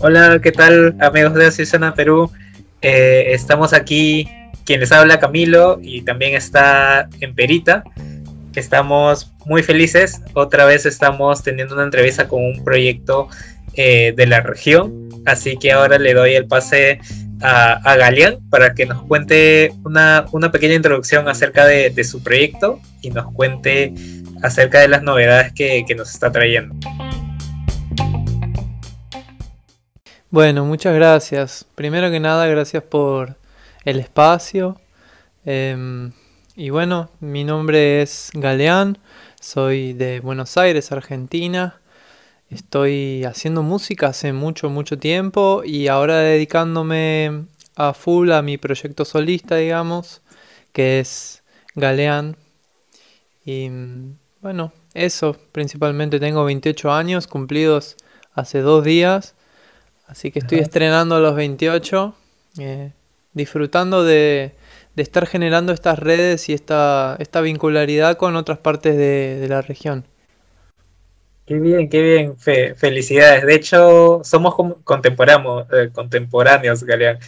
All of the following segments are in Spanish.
Hola, ¿qué tal amigos de Asisana Perú? Eh, estamos aquí, quien les habla Camilo y también está en Perita. Estamos muy felices, otra vez estamos teniendo una entrevista con un proyecto eh, de la región, así que ahora le doy el pase a, a Galeán para que nos cuente una, pequeña introducción acerca de, su proyecto y nos cuente acerca de las novedades que, nos está trayendo. Bueno, muchas gracias. Primero que nada, gracias por el espacio. Em, y bueno, mi nombre es Galeán, soy de Buenos Aires, Argentina. Estoy haciendo música hace mucho, mucho tiempo y ahora dedicándome a full a mi proyecto solista, digamos, que es Galeán. Bueno, eso, principalmente tengo 28 años cumplidos hace dos días, así que estoy estrenando los 28, eh, disfrutando de, estar generando estas redes y esta, esta vincularidad con otras partes de la región. Qué bien, qué bien, felicidades. De hecho, somos contemporáneos, eh, contemporáneos Galeán.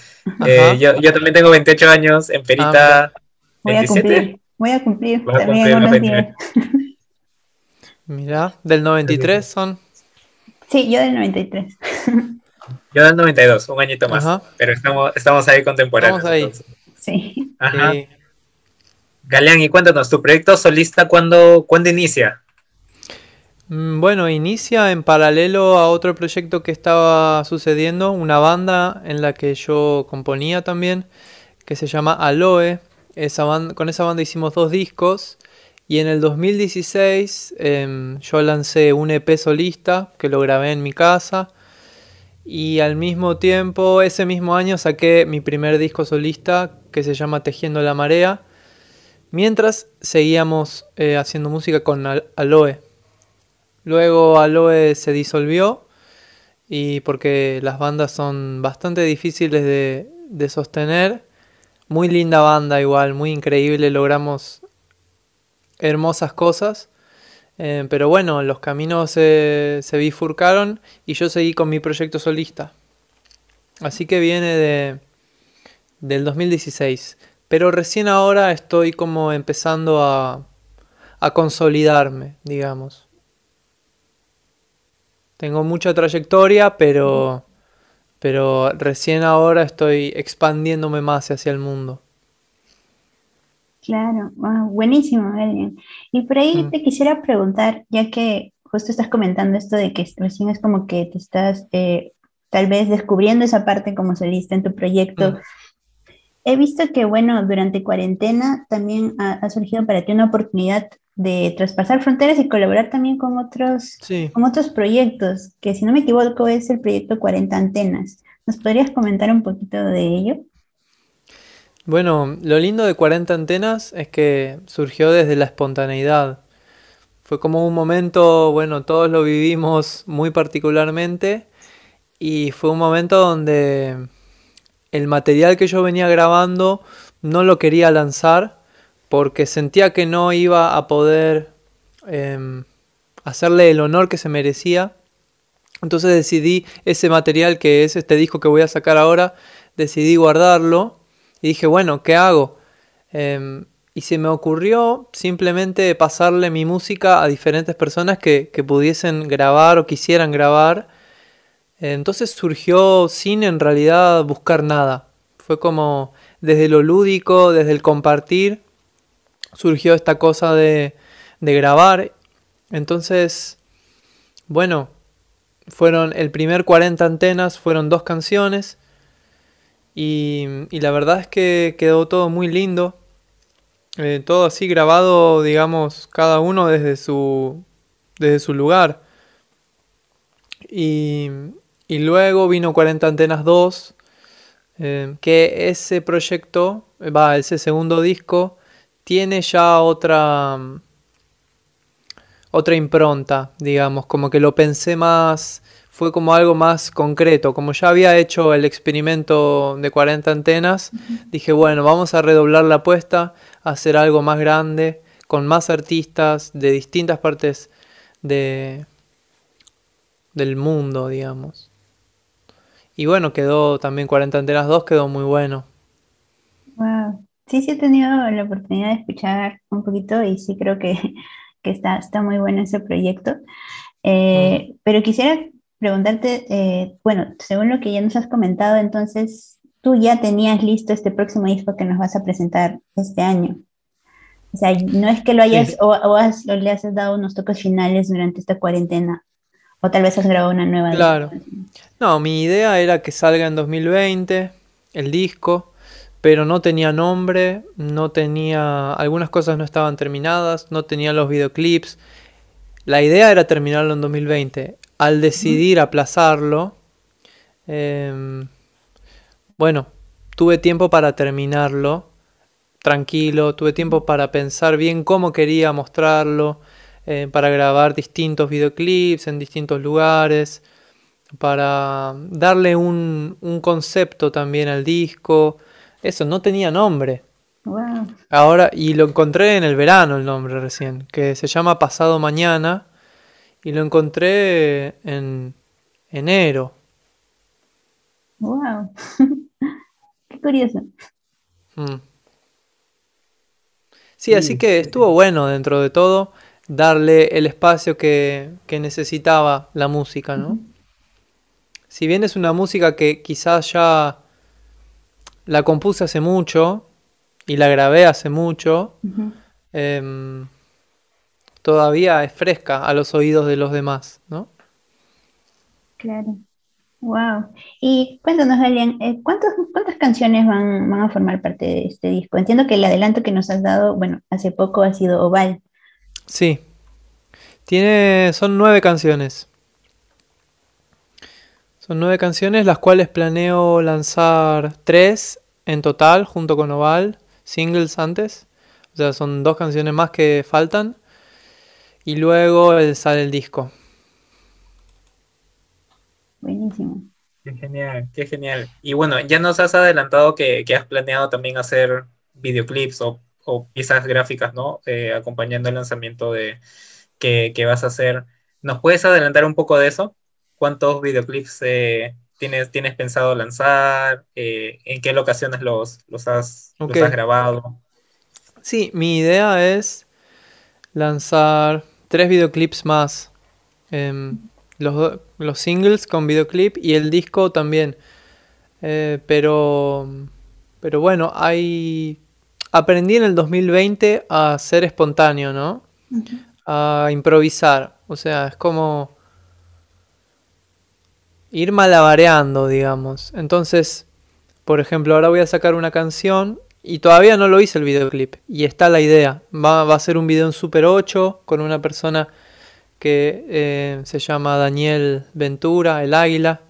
Eh, yo, también tengo 28 años, en Perita, 27. Voy a cumplir, voy a cumplir también unos días. Mira, ¿del 93 son? Sí, yo del 93. Yo del 92, un añito más. Pero estamos, estamos ahí contemporáneos. Estamos ahí. Sí. Ajá. Galeán, y cuéntanos, ¿tu proyecto solista cuándo, cuándo inicia? Mm, bueno, inicia en paralelo a otro proyecto que estaba sucediendo, una banda en la que yo componía también, que se llama Aloe. con esa banda hicimos dos discos y en el 2016 em, yo lancé un EP solista que lo grabé en mi casa y al mismo tiempo, ese mismo año saqué mi primer disco solista que se llama Tejiendo la Marea, mientras seguíamos eh, haciendo música con Aloe. Luego Aloe se disolvió y porque las bandas son bastante difíciles de, sostener. Muy linda banda igual, muy increíble, logramos hermosas cosas. Eh, pero bueno, los caminos se, bifurcaron y yo seguí con mi proyecto solista. Así que viene de, del 2016. Pero recién ahora estoy como empezando a, a consolidarme, digamos. Tengo mucha trayectoria, pero, pero recién ahora estoy expandiéndome más hacia el mundo. Claro, buenísimo, Y por ahí mm. te quisiera preguntar, ya que justo estás comentando esto de que recién es como que te estás eh, tal vez descubriendo esa parte como solista en tu proyecto. Mm. He visto que, bueno, durante cuarentena también ha, surgido para ti una oportunidad de traspasar fronteras y colaborar también con otros, con otros proyectos, que si no me equivoco es el proyecto 40 Antenas. ¿Nos podrías comentar un poquito de ello? Bueno, lo lindo de 40 Antenas es que surgió desde la espontaneidad. Fue como un momento, bueno, todos lo vivimos muy particularmente y fue un momento donde el material que yo venía grabando no lo quería lanzar porque sentía que no iba a poder em, hacerle el honor que se merecía. Entonces decidí ese material que es este disco que voy a sacar ahora, decidí guardarlo y dije, bueno, ¿qué hago? Em, y se me ocurrió simplemente pasarle mi música a diferentes personas que, que pudiesen grabar o quisieran grabar. Entonces surgió sin en realidad buscar nada. Fue como desde lo lúdico, desde el compartir, surgió esta cosa de, grabar. Entonces, bueno, fueron el primer 40 antenas, fueron dos canciones. Y, la verdad es que quedó todo muy lindo. Eh, todo así grabado, digamos, cada uno desde su, desde su lugar. Y, y luego vino 40 Antenas 2, eh, que ese proyecto, va, ese segundo disco, tiene ya otra otra impronta, digamos, como que lo pensé más, fue como algo más concreto, como ya había hecho el experimento de 40 antenas, dije, bueno, vamos a redoblar la apuesta, a hacer algo más grande, con más artistas de distintas partes de, del mundo, digamos. Y bueno, quedó también 40 antenas 2, quedó muy bueno. Wow. Sí, sí he tenido la oportunidad de escuchar un poquito y sí creo que, está, está muy bueno ese proyecto. Eh, pero quisiera preguntarte, eh, bueno, según lo que ya nos has comentado, entonces tú ya tenías listo este próximo disco que nos vas a presentar este año. O sea, no es que lo hayas o, o, le has dado unos toques finales durante esta cuarentena, o tal vez has grabado una nueva. Claro. No, mi idea era que salga en 2020 el disco, pero no tenía nombre, no tenía, algunas cosas no estaban terminadas, no tenía los videoclips. La idea era terminarlo en 2020. Al decidir aplazarlo, em, bueno, tuve tiempo para terminarlo tranquilo, tuve tiempo para pensar bien cómo quería mostrarlo, eh, para grabar distintos videoclips en distintos lugares, para darle un, concepto también al disco. Eso, no tenía nombre. Ahora, y lo encontré en el verano el nombre recién, que se llama Pasado Mañana, y lo encontré en enero. Wow. Qué curioso. Mm. Sí, así que estuvo bueno dentro de todo darle el espacio que, necesitaba la música, ¿no? Si bien es una música que quizás ya la compuse hace mucho y la grabé hace mucho, em, todavía es fresca a los oídos de los demás, ¿no? Claro. Wow. Y cuéntanos, Elian, eh, ¿cuántas canciones van, a formar parte de este disco? Entiendo que el adelanto que nos has dado, bueno, hace poco ha sido Oval. Sí. Tiene, son nueve canciones. Son nueve canciones, las cuales planeo lanzar tres en total, junto con Oval, singles antes. O sea, son dos canciones más que faltan. Y luego sale el disco. Buenísimo. Qué genial, qué genial. Y bueno, ya nos has adelantado que, has planeado también hacer videoclips o, piezas gráficas, ¿no? Eh, acompañando el lanzamiento de que, vas a hacer. ¿Nos puedes adelantar un poco de eso? ¿Cuántos videoclips eh, tienes, tienes pensado lanzar? Eh, ¿En qué locaciones los, los, has, los has grabado? Sí, mi idea es lanzar tres videoclips más. Em, los, los singles con videoclip y el disco también. Eh, pero, pero bueno, hay... Aprendí en el 2020 a ser espontáneo, ¿no? A improvisar. O sea, es como ir malabareando, digamos. Entonces, por ejemplo, ahora voy a sacar una canción y todavía no lo hice el videoclip. Y está la idea. Va, a ser un video en Super 8 con una persona que eh, se llama Daniel Ventura, el águila.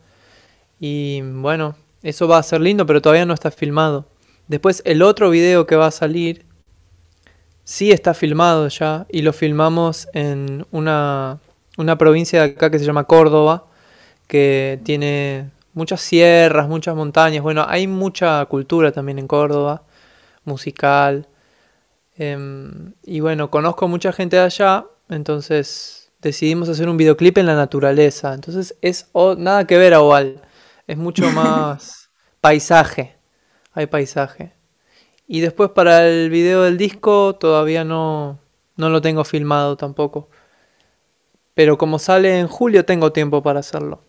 Y bueno, eso va a ser lindo, pero todavía no está filmado. Después el otro video que va a salir, sí está filmado ya, y lo filmamos en una, una provincia de acá que se llama Córdoba, que tiene muchas sierras, muchas montañas. Bueno, hay mucha cultura también en Córdoba, musical. Em, y bueno, conozco mucha gente de allá, entonces decidimos hacer un videoclip en la naturaleza. Entonces es nada que ver a Oval. Es mucho más paisaje. Hay paisaje. Y después para el video del disco todavía no, no lo tengo filmado tampoco. Pero como sale en julio tengo tiempo para hacerlo.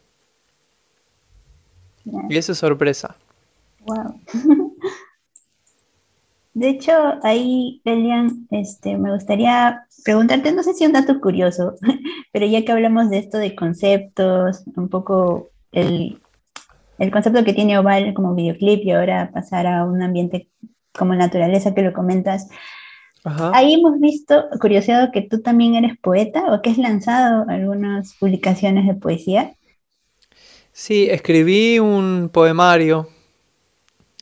Y eso es sorpresa. Wow. De hecho, ahí, Elian, este, me gustaría preguntarte, no sé si un dato curioso, pero ya que hablamos de esto de conceptos, un poco el, concepto que tiene Oval como videoclip y ahora pasar a un ambiente como naturaleza que lo comentas, ahí hemos visto, curiosidad, que tú también eres poeta o que has lanzado algunas publicaciones de poesía. Sí, escribí un poemario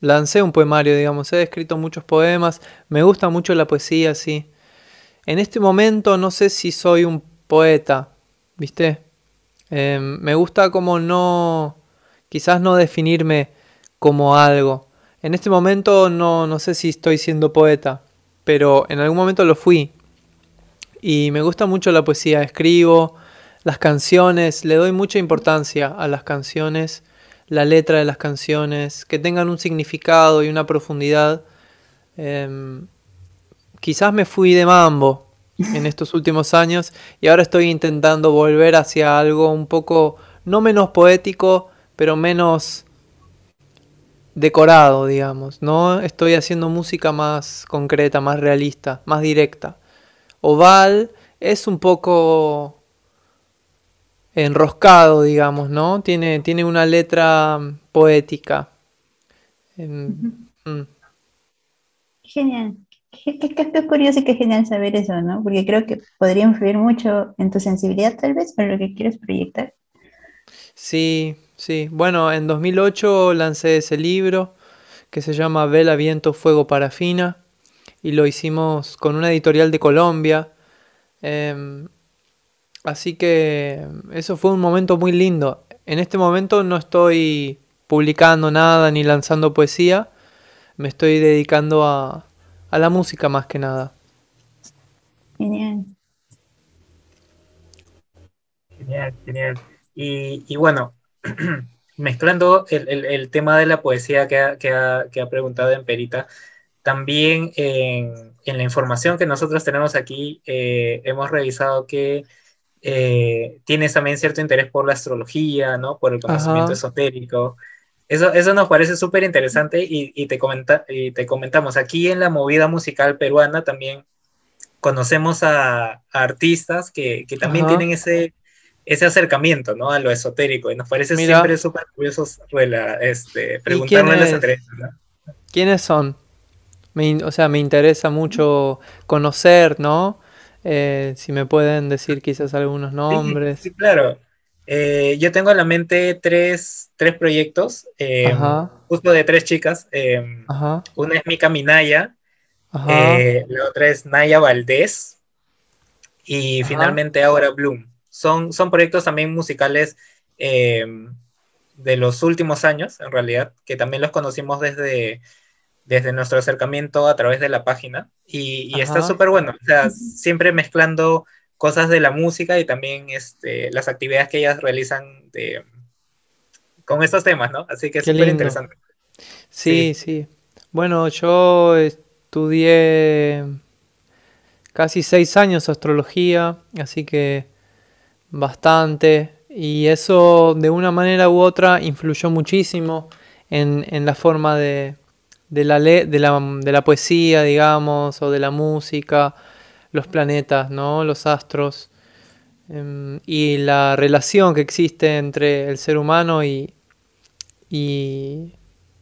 lancé un poemario, digamos, he escrito muchos poemas, me gusta mucho la poesía, sí. En este momento no sé si soy un poeta, ¿viste? Em, me gusta como no, quizás no definirme como algo. En este momento no, no sé si estoy siendo poeta, pero en algún momento lo fui. Y me gusta mucho la poesía, escribo, las canciones, le doy mucha importancia a las canciones, la letra de las canciones, que tengan un significado y una profundidad. Em, quizás me fui de mambo en estos últimos años y ahora estoy intentando volver hacia algo un poco, no menos poético, pero menos decorado, digamos, ¿no? Estoy haciendo música más concreta, más realista, más directa. Oval es un poco enroscado, digamos, ¿no? Tiene, tiene una letra poética. Mm. Genial. Qué, curioso y qué genial saber eso, ¿no? Porque creo que podría influir mucho en tu sensibilidad, tal vez, para lo que quieres proyectar. Sí, sí. Bueno, en 2008 lancé ese libro que se llama Vela, Viento, Fuego, Parafina y lo hicimos con una editorial de Colombia. Em, así que eso fue un momento muy lindo. En este momento no estoy publicando nada ni lanzando poesía. Me estoy dedicando a, a la música más que nada. Genial. Genial, genial. Y, bueno, mezclando el, tema de la poesía que ha, que ha, preguntado en Perita, también en, la información que nosotros tenemos aquí eh, hemos revisado que eh, tienes también cierto interés por la astrología, ¿no? Por el conocimiento esotérico. Eso, nos parece súper interesante y, te comenta, y te comentamos, aquí en la movida musical peruana también conocemos a, artistas que, también tienen ese, ese acercamiento ¿no? a lo esotérico y nos parece siempre súper curioso este, preguntarles entre ellos. ¿Quiénes son? o sea, me interesa mucho conocer, ¿no? Eh, si me pueden decir quizás algunos nombres. sí claro. Eh, yo tengo en la mente tres, tres proyectos, eh, justo de tres chicas. Eh, una es Mika Minaya, la otra es Naya Valdés y finalmente ahora Bloom. Son, son proyectos también musicales de los últimos años, en realidad, que también los conocimos desde, desde nuestro acercamiento a través de la página. Y, y está súper bueno, o sea, siempre mezclando cosas de la música y también este, las actividades que ellas realizan con estos temas, ¿no? Así que es súper interesante. Sí, sí, Bueno, yo estudié casi seis años astrología, así que bastante. Y eso de una manera u otra influyó muchísimo en, la forma de, la, de, la, de la poesía, digamos, o de la música los planetas, ¿no? los astros, em, y la relación que existe entre el ser humano y, y,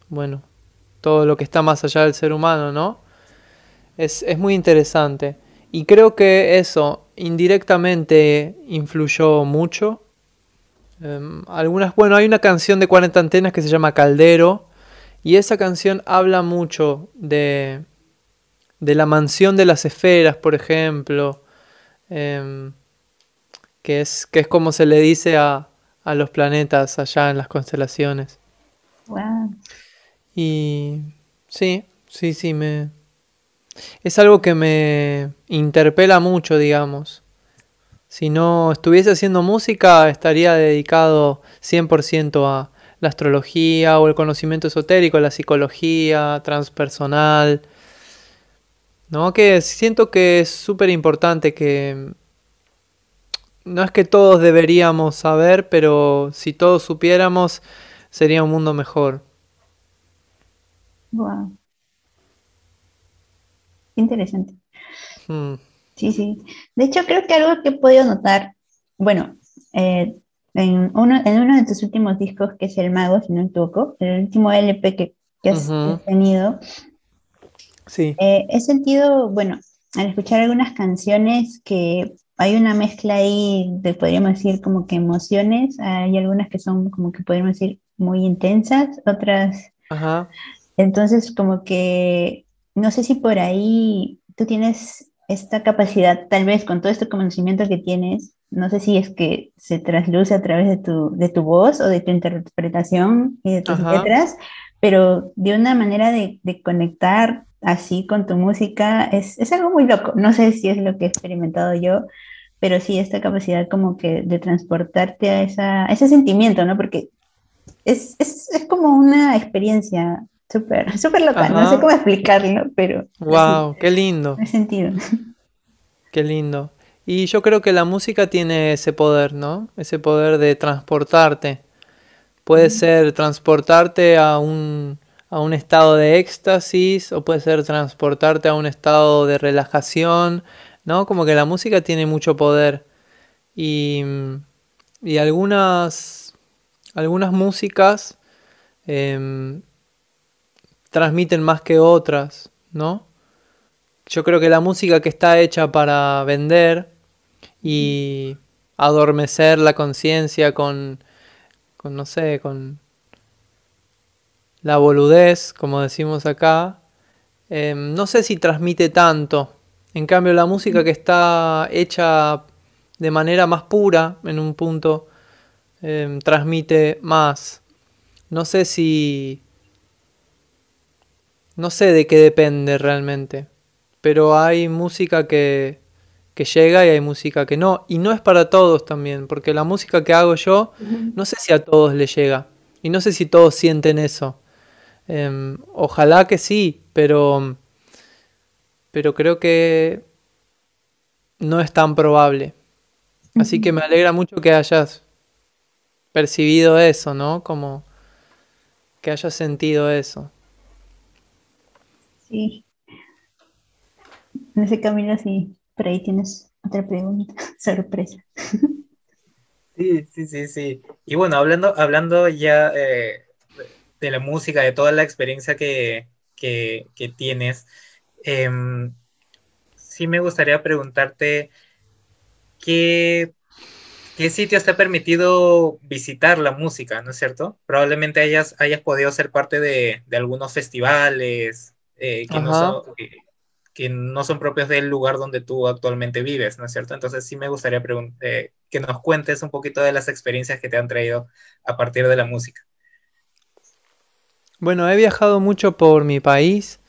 bueno, todo lo que está más allá del ser humano, ¿no? Es, muy interesante. Y creo que eso indirectamente influyó mucho. Em, algunas, bueno, hay una canción de 40 antenas que se llama Caldero, y esa canción habla mucho de, de la mansión de las esferas, por ejemplo, em, que, es, que es como se le dice a, los planetas allá en las constelaciones. Y sí, sí, sí, me... Es algo que me interpela mucho, digamos. Si no estuviese haciendo música, estaría dedicado 100% a la astrología o el conocimiento esotérico, la psicología transpersonal, ¿no? Que siento que es súper importante que... No es que todos deberíamos saber, pero si todos supiéramos, sería un mundo mejor. Wow. Interesante. Hmm. Sí, sí. De hecho, creo que algo que he podido notar, bueno, eh, en, uno, en uno de tus últimos discos, que es El Mago, si no me equivoco, el último LP que, has tenido, eh, he sentido, bueno, al escuchar algunas canciones que hay una mezcla ahí de, podríamos decir, como que emociones. Hay algunas que son como que podríamos decir muy intensas, otras... Ajá. Entonces, como que, no sé si por ahí tú tienes esta capacidad, tal vez con todo este conocimiento que tienes, no sé si es que se trasluce a través de tu, de tu voz o de tu interpretación y de tus letras, pero de una manera de, de conectar así con tu música es, algo muy loco. No sé si es lo que he experimentado yo, pero sí esta capacidad como que de transportarte a, esa, ese sentimiento, ¿no? Porque es, es, es como una experiencia súper, súper loca, no sé cómo explicarlo, pero... ¡Wow! ¡Qué lindo! He sentido. ¡Qué lindo! Y yo creo que la música tiene ese poder, ¿no? Ese poder de transportarte. Puede ser transportarte a un, a un estado de éxtasis o puede ser transportarte a un estado de relajación, ¿no? Como que la música tiene mucho poder. Y, y algunas, algunas músicas em, transmiten más que otras, ¿no? Yo creo que la música que está hecha para vender y adormecer la conciencia con, con, no sé, con la boludez, como decimos acá, em, no sé si transmite tanto. En cambio, la música que está hecha de manera más pura, en un punto, em, transmite más. No sé si... No sé de qué depende realmente. Pero hay música que, que llega y hay música que no. Y no es para todos también, porque la música que hago yo, no sé si a todos le llega. Y no sé si todos sienten eso. Em, ojalá que sí, pero, pero creo que no es tan probable. Así que me alegra mucho que hayas percibido eso, ¿no? Como que hayas sentido eso. Sí. En ese camino sí, por ahí tienes otra pregunta, sorpresa. Sí, sí, sí, sí. Y bueno, hablando, hablando ya eh, de la música, de toda la experiencia que, tienes, em, sí me gustaría preguntarte qué, qué sitios te ha permitido visitar la música, ¿no es cierto? Probablemente hayas, hayas podido ser parte de, algunos festivales eh, que, no son, que, no son, propios del lugar donde tú actualmente vives, ¿no es cierto? Entonces sí me gustaría eh, que nos cuentes un poquito de las experiencias que te han traído a partir de la música. Bueno, he viajado mucho por mi país,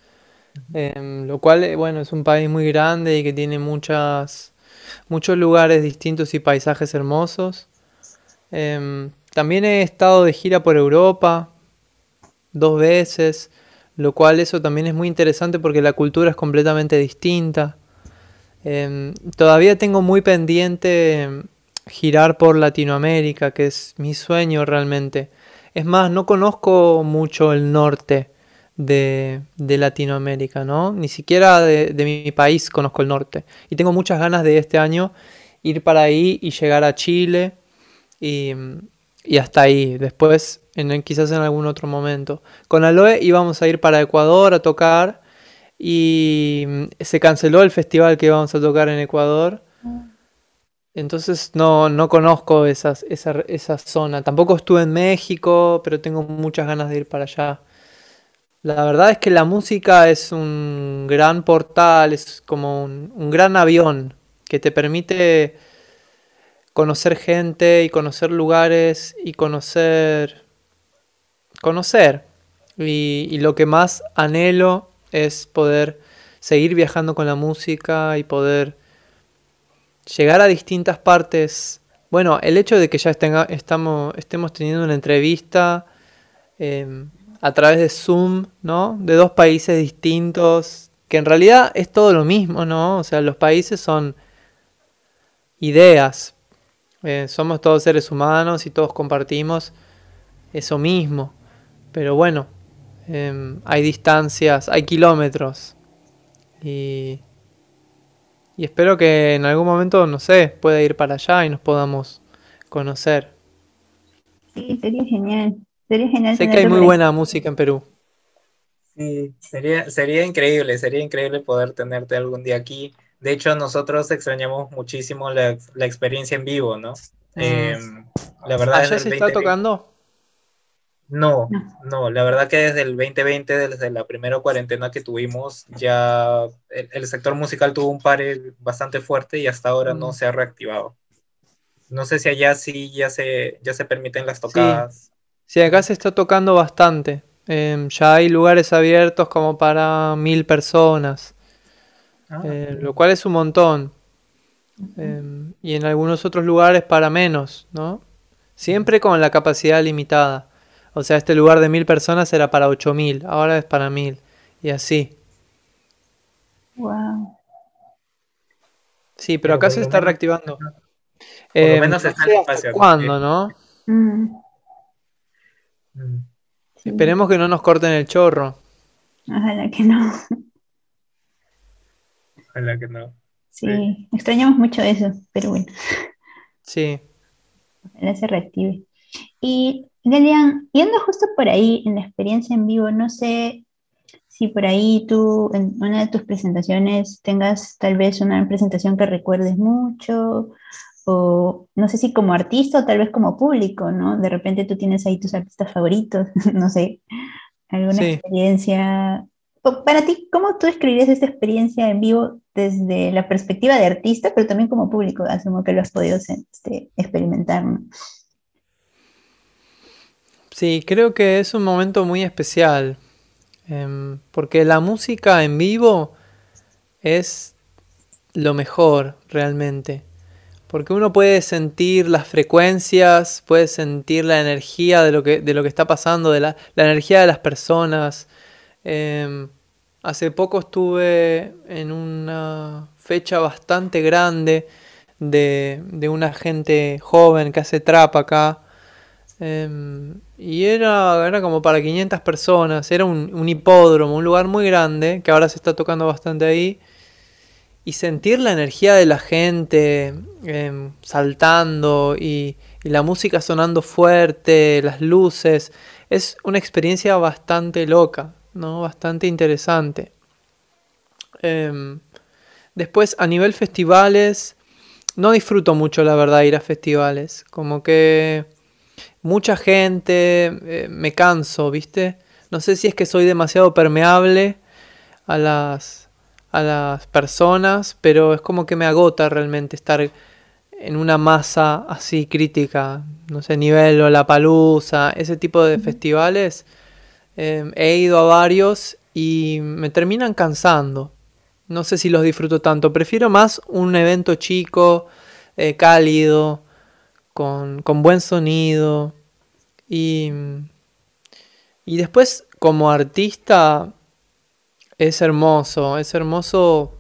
em, lo cual, eh, bueno, es un país muy grande y que tiene muchas, muchos lugares distintos y paisajes hermosos. Em, también he estado de gira por Europa dos veces, lo cual eso también es muy interesante porque la cultura es completamente distinta. Em, todavía tengo muy pendiente girar por Latinoamérica, que es mi sueño realmente. Es más, no conozco mucho el norte de, Latinoamérica, ¿no? Ni siquiera de, mi país conozco el norte. Y tengo muchas ganas de este año ir para ahí y llegar a Chile y, hasta ahí. Después, en, quizás en algún otro momento. Con Aloe íbamos a ir para Ecuador a tocar y se canceló el festival que íbamos a tocar en Ecuador. Mm. Entonces no, no conozco esa, esa, zona. Tampoco estuve en México, pero tengo muchas ganas de ir para allá. La verdad es que la música es un gran portal, es como un, gran avión que te permite conocer gente y conocer lugares y conocer... conocer. Y, lo que más anhelo es poder seguir viajando con la música y poder llegar a distintas partes. Bueno, el hecho de que ya estemos teniendo una entrevista em, a través de Zoom, ¿no? De dos países distintos, que en realidad es todo lo mismo, ¿no? O sea, los países son ideas. Eh, somos todos seres humanos y todos compartimos eso mismo. Pero bueno, em, hay distancias, hay kilómetros. Y y espero que en algún momento, no sé, pueda ir para allá y nos podamos conocer. Sí, sería genial. Sería genial. Sé que hay muy buena música en Perú. Sí, sería, sería increíble, sería increíble poder tenerte algún día aquí. De hecho, nosotros extrañamos muchísimo la, experiencia en vivo, ¿no? Mm. La verdad. ¿Allá se está tocando? No, no, la verdad que desde el 2020, desde la primera cuarentena que tuvimos, ya el, sector musical tuvo un pare bastante fuerte y hasta ahora no mm. se ha reactivado. No sé si allá sí ya se, ya se permiten las tocadas. Sí, acá se está tocando bastante. Em, ya hay lugares abiertos como para mil personas, ah, eh, lo cual es un montón. em, y en algunos otros lugares para menos, ¿no? Siempre con la capacidad limitada. O sea, este lugar de mil personas era para ocho mil, ahora es para mil, y así. Wow. Sí, pero, acá se está reactivando. Por lo em, menos está en espacio. ¿Cuándo, no? Mm. Mm. Esperemos que no nos corten el chorro. Ojalá que no. Ojalá que no. Sí, extrañamos mucho eso, pero bueno. Sí. Ojalá se reactive. Y Galian, yendo justo por ahí en la experiencia en vivo, no sé si por ahí tú en una de tus presentaciones tengas tal vez una presentación que recuerdes mucho, o no sé si como artista o tal vez como público, ¿no? De repente tú tienes ahí tus artistas favoritos, no sé, alguna experiencia. Para ti, ¿cómo tú escribirías esta experiencia en vivo desde la perspectiva de artista, pero también como público? Asumo que lo has podido este, experimentar, ¿no? Sí, creo que es un momento muy especial, em, porque la música en vivo es lo mejor realmente, porque uno puede sentir las frecuencias, puede sentir la energía de lo que, de lo que está pasando, de la, energía de las personas. Em, hace poco estuve en una fecha bastante grande de, de una gente joven que hace trap acá. Em, y era, era como para 500 personas, era un, hipódromo, un lugar muy grande, que ahora se está tocando bastante ahí. Y sentir la energía de la gente em, saltando y, la música sonando fuerte, las luces, es una experiencia bastante loca, ¿no? bastante interesante. Em, después, a nivel festivales, no disfruto mucho, la verdad, ir a festivales. Como que mucha gente, eh, me canso, ¿viste? No sé si es que soy demasiado permeable a las, a las personas, pero es como que me agota realmente estar en una masa así crítica, no sé, nivel o la palusa, ese tipo de festivales. Em, he ido a varios y me terminan cansando. No sé si los disfruto tanto. Prefiero más un evento chico, eh, cálido, con, con buen sonido. Y, y después, como artista, es hermoso, es hermoso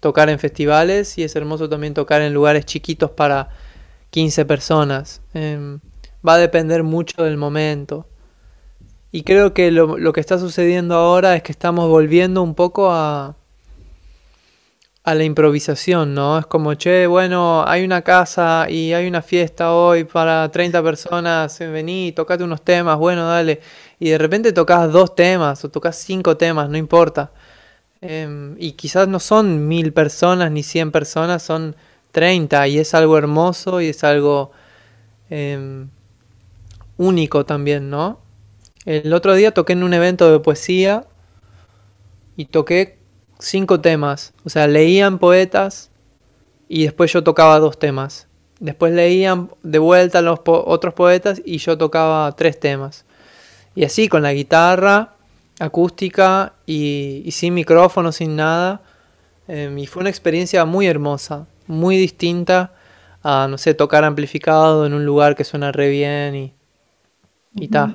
tocar en festivales y es hermoso también tocar en lugares chiquitos para 15 personas. Em, va a depender mucho del momento. Y creo que lo, lo, que está sucediendo ahora es que estamos volviendo un poco a, a la improvisación, ¿no? Es como, che, bueno, hay una casa y hay una fiesta hoy para 30 personas, vení, tocate unos temas, bueno, dale. Y de repente tocas dos temas o tocas cinco temas, no importa. Em, y quizás no son mil personas ni cien personas, son 30 y es algo hermoso y es algo em, único también, ¿no? El otro día toqué en un evento de poesía y toqué cinco temas. O sea, leían poetas y después yo tocaba dos temas. Después leían de vuelta los otros poetas y yo tocaba tres temas. Y así con la guitarra acústica y, sin micrófono, sin nada. Em, y fue una experiencia muy hermosa, muy distinta a, no sé, tocar amplificado en un lugar que suena re bien y, y ta.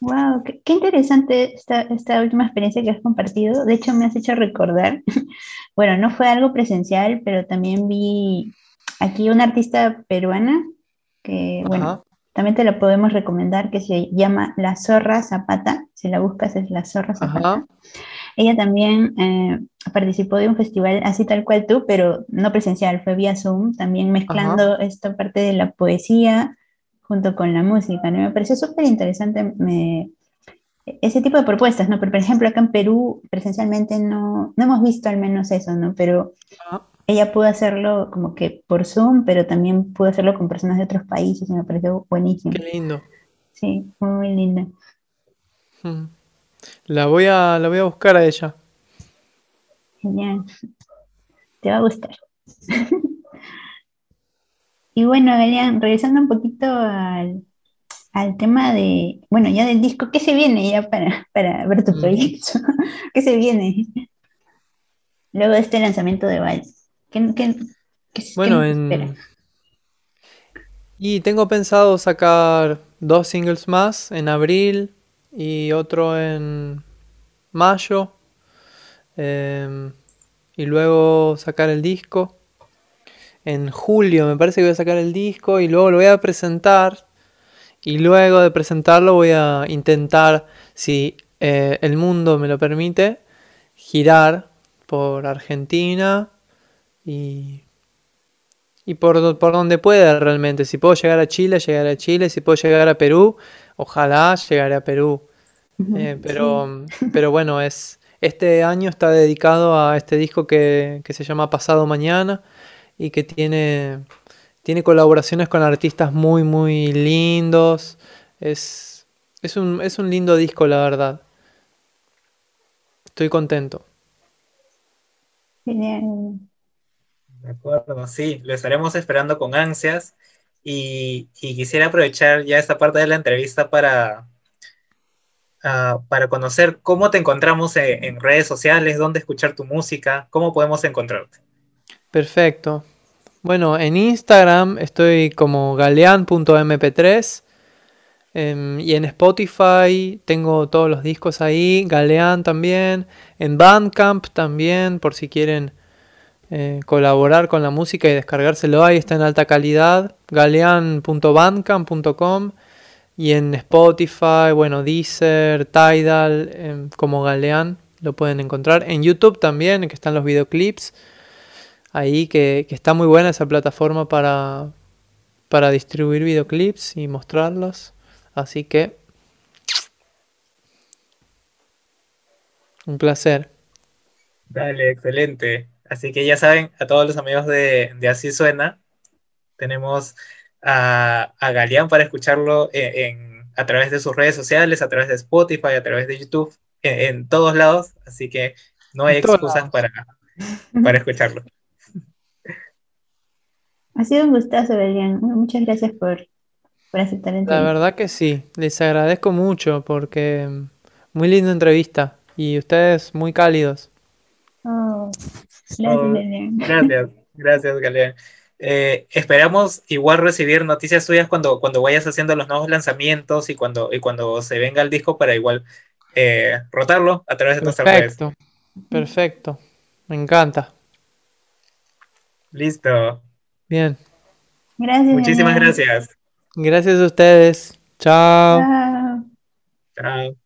Wow, qué, interesante esta, esta, última experiencia que has compartido. De hecho, me has hecho recordar, bueno, no fue algo presencial, pero también vi aquí una artista peruana que, bueno, también te la podemos recomendar, que se llama La Zorra Zapata. Si la buscas es La Zorra Zapata. Ella también eh, participó de un festival así tal cual tú, pero no presencial, fue vía Zoom, también mezclando esta parte de la poesía junto con la música, ¿no? Me pareció súper interesante ese tipo de propuestas, ¿no? Pero, por ejemplo, acá en Perú presencialmente no, no hemos visto al menos eso, ¿no? Pero ah. ella pudo hacerlo como que por Zoom, pero también pudo hacerlo con personas de otros países y me pareció buenísimo. Qué lindo. Sí, muy linda. Hmm. La voy a, la voy a buscar a ella. Genial. Te va a gustar. Y bueno, Galian, regresando un poquito al, tema de, bueno, ya del disco, ¿qué se viene ya para, ver tu proyecto? ¿Qué se viene? Luego de este lanzamiento de Vals. bueno, en... Y tengo pensado sacar dos singles más en abril y otro en mayo. Em, y luego sacar el disco. En julio me parece que voy a sacar el disco y luego lo voy a presentar. Y luego de presentarlo voy a intentar, si eh, el mundo me lo permite, girar por Argentina y y por, por donde pueda realmente. Si puedo llegar a Chile, llegar a Chile. Si puedo llegar a Perú, ojalá llegaré a Perú. Eh, pero, pero bueno, es, este año está dedicado a este disco que, se llama Pasado Mañana y que tiene, tiene colaboraciones con artistas muy, muy lindos. Es, es, un, es un lindo disco, la verdad. Estoy contento. De acuerdo, sí, lo estaremos esperando con ansias y, quisiera aprovechar ya esta parte de la entrevista para, ah, para conocer cómo te encontramos en, redes sociales, dónde escuchar tu música, cómo podemos encontrarte. Perfecto. Bueno, en Instagram estoy como galean.mp3 em, y en Spotify tengo todos los discos ahí, Galean también, en Bandcamp también, por si quieren eh, colaborar con la música y descargárselo ahí, está en alta calidad, galean.bandcamp.com y en Spotify, bueno, Deezer, Tidal, em, como Galean, lo pueden encontrar. En YouTube también, que están los videoclips, ahí que, está muy buena esa plataforma para, para distribuir videoclips y mostrarlos. Así que... Un placer. Dale, excelente. Así que ya saben, a todos los amigos de, Así Suena, tenemos a, a Galeán para escucharlo en, a través de sus redes sociales, a través de Spotify, a través de YouTube, en, todos lados. Así que no hay excusas para, para escucharlo. Ha sido un gustazo, Galeán. Muchas gracias por, por aceptar el La verdad que sí, les agradezco mucho porque muy linda entrevista y ustedes muy cálidos. Oh, gracias, gracias, Galeán. Eh, esperamos igual recibir noticias suyas cuando, cuando vayas haciendo los nuevos lanzamientos y cuando, y cuando se venga el disco para igual eh, rotarlo a través de nuestras redes. Perfecto, perfecto. Me encanta. Listo. Bien. Gracias. Muchísimas gracias. Gracias a ustedes. Chao. Chao. Chao.